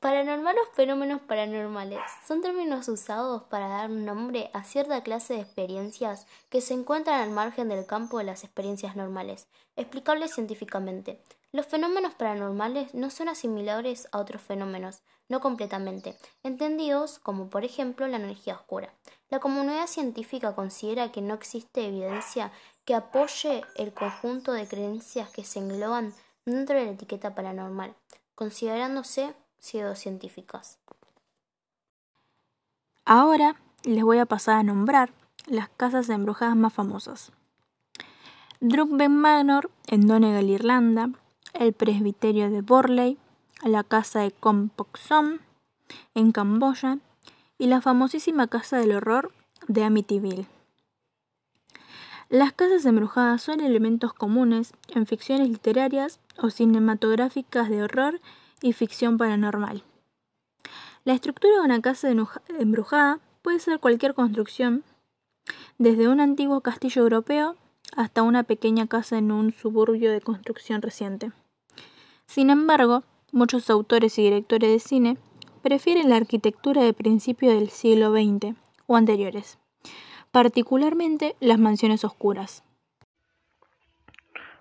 Paranormal o fenómenos paranormales son términos usados para dar nombre a cierta clase de experiencias que se encuentran al margen del campo de las experiencias normales, explicables científicamente. Los fenómenos paranormales no son asimilables a otros fenómenos, no completamente, entendidos como por ejemplo la energía oscura. La comunidad científica considera que no existe evidencia que apoye el conjunto de creencias que se engloban dentro de la etiqueta paranormal, considerándose científicas. Ahora les voy a pasar a nombrar las casas embrujadas más famosas. Drukben Manor en Donegal, Irlanda, el presbiterio de Borley, la casa de Kompoksom en Camboya y la famosísima casa del horror de Amityville. Las casas embrujadas son elementos comunes en ficciones literarias o cinematográficas de horror y ficción paranormal. La estructura de una casa embrujada puede ser cualquier construcción, desde un antiguo castillo europeo hasta una pequeña casa en un suburbio de construcción reciente. Sin embargo, muchos autores y directores de cine prefieren la arquitectura de principio del siglo XX o anteriores, particularmente las mansiones oscuras.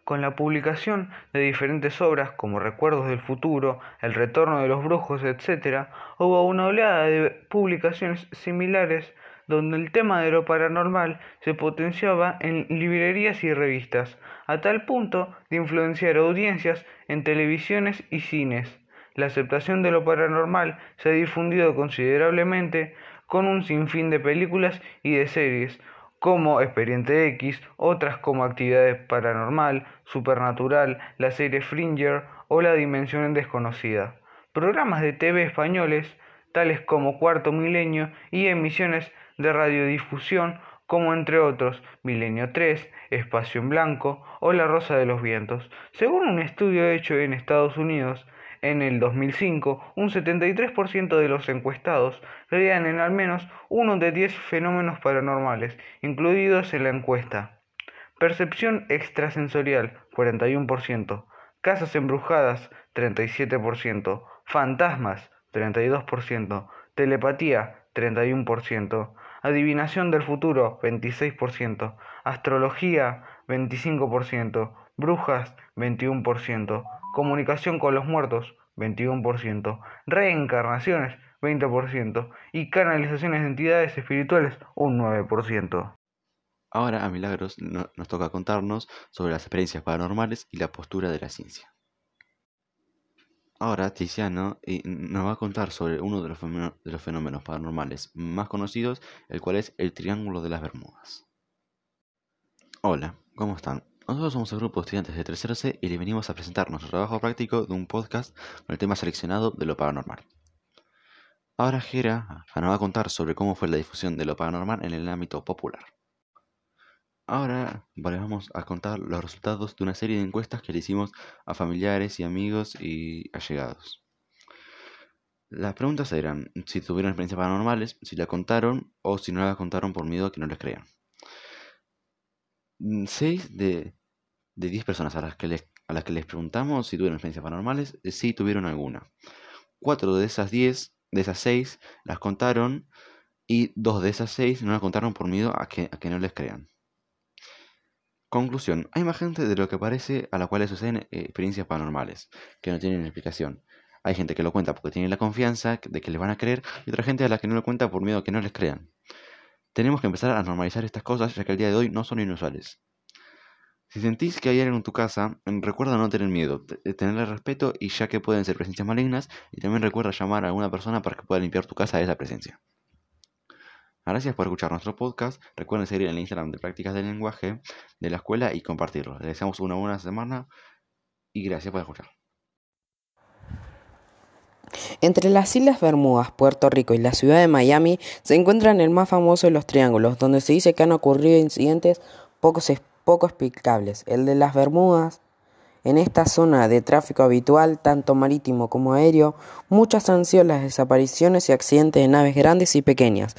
Con la publicación de diferentes obras como Recuerdos del Futuro, El Retorno de los Brujos, etc., hubo una oleada de publicaciones similares donde el tema de lo paranormal se potenciaba en librerías y revistas, a tal punto de influenciar audiencias en televisiones y cines. La aceptación de lo paranormal se ha difundido considerablemente con un sinfín de películas y de series, como Expediente X, otras como Actividades Paranormal, Supernatural, la serie Fringer o La Dimensión Desconocida. Programas de TV españoles, tales como Cuarto Milenio, y emisiones de radiodifusión como entre otros Milenio 3, Espacio en Blanco o La Rosa de los Vientos. Según un estudio hecho en Estados Unidos, en el 2005, un 73% de los encuestados creían en al menos uno de 10 fenómenos paranormales incluidos en la encuesta. Percepción extrasensorial, 41%. Casas embrujadas, 37%. Fantasmas, 32%. Telepatía, 31%. Adivinación del futuro, 26%. Astrología, 25%. Brujas, 21%. Comunicación con los muertos, 21%. Reencarnaciones, 20%. Y canalizaciones de entidades espirituales, un 9%. Ahora a Milagros nos toca contarnos sobre las experiencias paranormales y la postura de la ciencia. Ahora Tiziano nos va a contar sobre uno de los, fenómenos paranormales más conocidos, el cual es el Triángulo de las Bermudas. Hola, ¿cómo están? Nosotros somos el grupo de estudiantes de tercero C y les venimos a presentar nuestro trabajo práctico de un podcast con el tema seleccionado de lo paranormal. Ahora Jera nos va a contar sobre cómo fue la difusión de lo paranormal en el ámbito popular. Ahora vamos a contar los resultados de una serie de encuestas que le hicimos a familiares y amigos y allegados. Las preguntas eran si tuvieron experiencias paranormales, si la contaron o si no la contaron por miedo a que no les crean. 6 de de 10 personas a las que les, a las que les preguntamos si tuvieron experiencias paranormales, eh, sí tuvieron alguna. 4 de esas 10, de esas 6, las contaron y 2 de esas 6 no las contaron por miedo a que, a que no les crean. Conclusión, hay más gente de lo que parece a la cual les suceden eh, experiencias paranormales, que no tienen explicación. Hay gente que lo cuenta porque tiene la confianza de que les van a creer y otra gente a la que no lo cuenta por miedo a que no les crean. Tenemos que empezar a normalizar estas cosas ya que al día de hoy no son inusuales. Si sentís que hay alguien en tu casa, recuerda no tener miedo, eh, tenerle respeto y ya que pueden ser presencias malignas, y también recuerda llamar a alguna persona para que pueda limpiar tu casa de esa presencia. Gracias por escuchar nuestro podcast. Recuerden seguir en el Instagram de Prácticas del Lenguaje de la escuela y compartirlo. Les deseamos una buena semana y gracias por escuchar. Entre las Islas Bermudas, Puerto Rico y la ciudad de Miami se encuentran el más famoso de los triángulos, donde se dice que han ocurrido incidentes pocos poco explicables. El de las Bermudas. En esta zona de tráfico habitual, tanto marítimo como aéreo, muchas han sido las desapariciones y accidentes de naves grandes y pequeñas.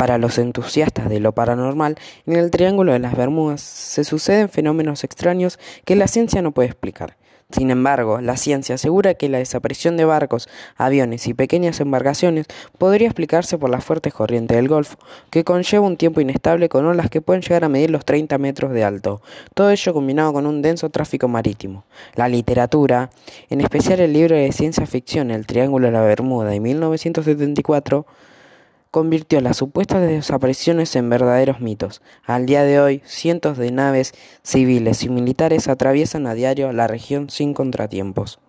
Para los entusiastas de lo paranormal, en el Triángulo de las Bermudas se suceden fenómenos extraños que la ciencia no puede explicar. Sin embargo, la ciencia asegura que la desaparición de barcos, aviones y pequeñas embarcaciones podría explicarse por las fuertes corrientes del Golfo, que conlleva un tiempo inestable con olas que pueden llegar a medir los 30 metros de alto. Todo ello combinado con un denso tráfico marítimo. La literatura, en especial el libro de ciencia ficción El Triángulo de la Bermuda de 1974, convirtió las supuestas desapariciones en verdaderos mitos. Al día de hoy, cientos de naves civiles y militares atraviesan a diario la región sin contratiempos.